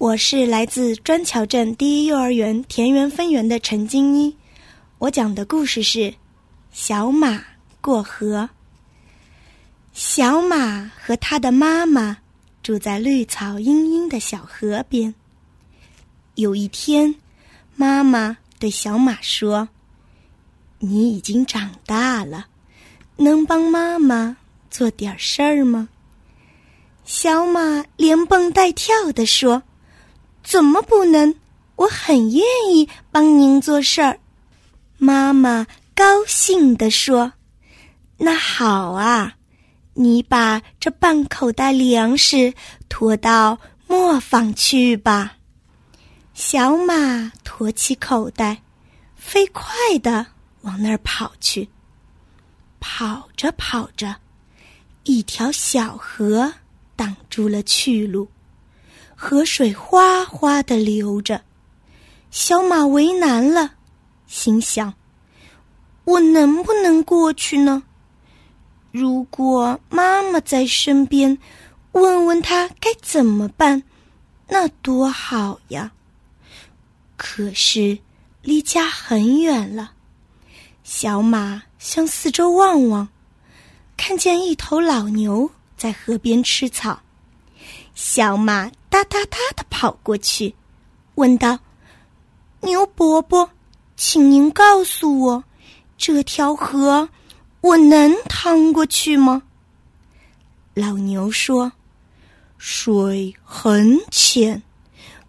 我是来自砖桥镇第一幼儿园田园分园的陈金一，我讲的故事是《小马过河》。小马和他的妈妈住在绿草茵茵的小河边。有一天，妈妈对小马说：“你已经长大了，能帮妈妈做点事儿吗？”小马连蹦带跳地说。怎么不能？我很愿意帮您做事儿。妈妈高兴地说：“那好啊，你把这半口袋粮食驮到磨坊去吧。”小马驮起口袋，飞快地往那儿跑去。跑着跑着，一条小河挡住了去路。河水哗哗的流着，小马为难了，心想：“我能不能过去呢？如果妈妈在身边，问问她该怎么办，那多好呀！”可是离家很远了，小马向四周望望，看见一头老牛在河边吃草，小马。哒哒哒的跑过去，问道：“牛伯伯，请您告诉我，这条河我能趟过去吗？”老牛说：“水很浅，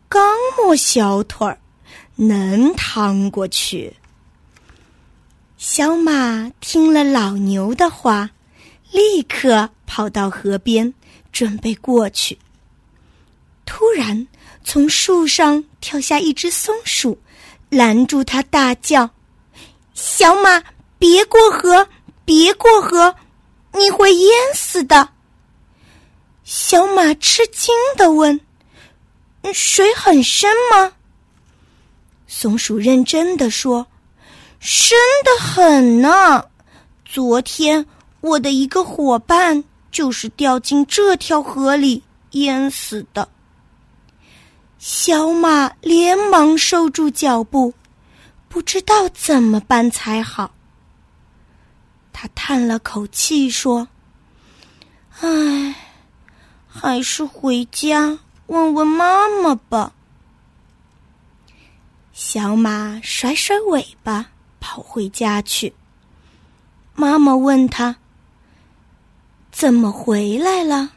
刚没小腿儿，能趟过去。”小马听了老牛的话，立刻跑到河边，准备过去。突然，从树上跳下一只松鼠，拦住他，大叫：“小马，别过河，别过河，你会淹死的！”小马吃惊的问：“水很深吗？”松鼠认真的说：“深的很呢。昨天我的一个伙伴就是掉进这条河里淹死的。”小马连忙收住脚步，不知道怎么办才好。他叹了口气说：“唉，还是回家问问妈妈吧。”小马甩甩尾巴跑回家去。妈妈问他：“怎么回来了？”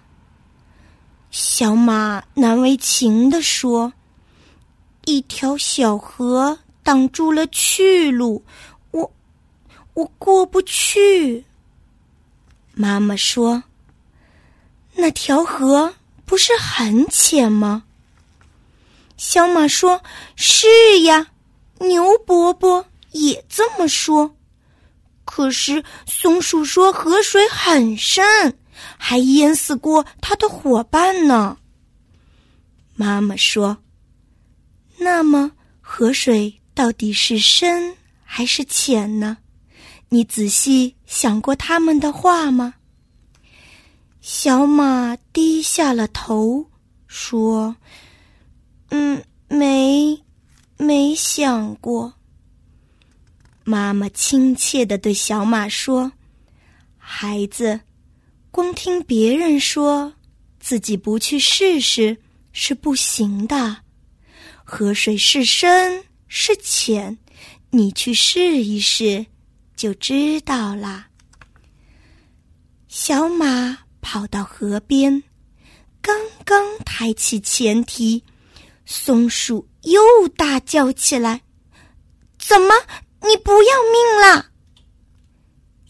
小马难为情地说：“一条小河挡住了去路，我我过不去。”妈妈说：“那条河不是很浅吗？”小马说：“是呀，牛伯伯也这么说。可是松鼠说河水很深。”还淹死过他的伙伴呢。妈妈说：“那么河水到底是深还是浅呢？你仔细想过他们的话吗？”小马低下了头，说：“嗯，没，没想过。”妈妈亲切的对小马说：“孩子。”光听别人说，自己不去试试是不行的。河水是深是浅，你去试一试就知道啦。小马跑到河边，刚刚抬起前蹄，松鼠又大叫起来：“怎么，你不要命了？”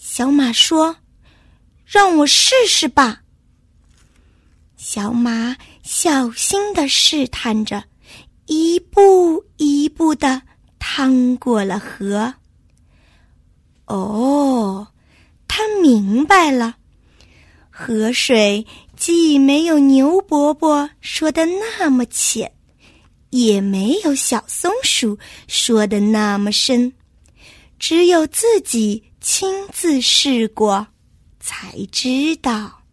小马说。让我试试吧。小马小心的试探着，一步一步的趟过了河。哦，他明白了，河水既没有牛伯伯说的那么浅，也没有小松鼠说的那么深，只有自己亲自试过。才知道。